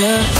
need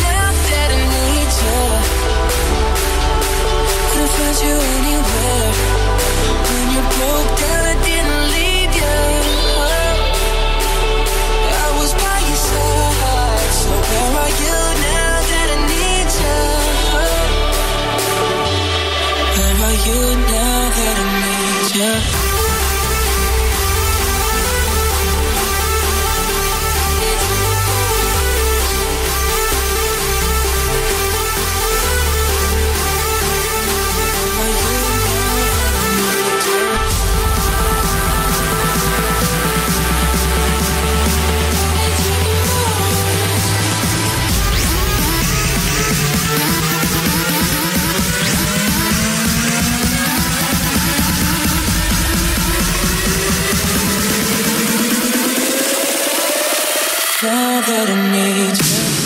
you now that I need you? need you.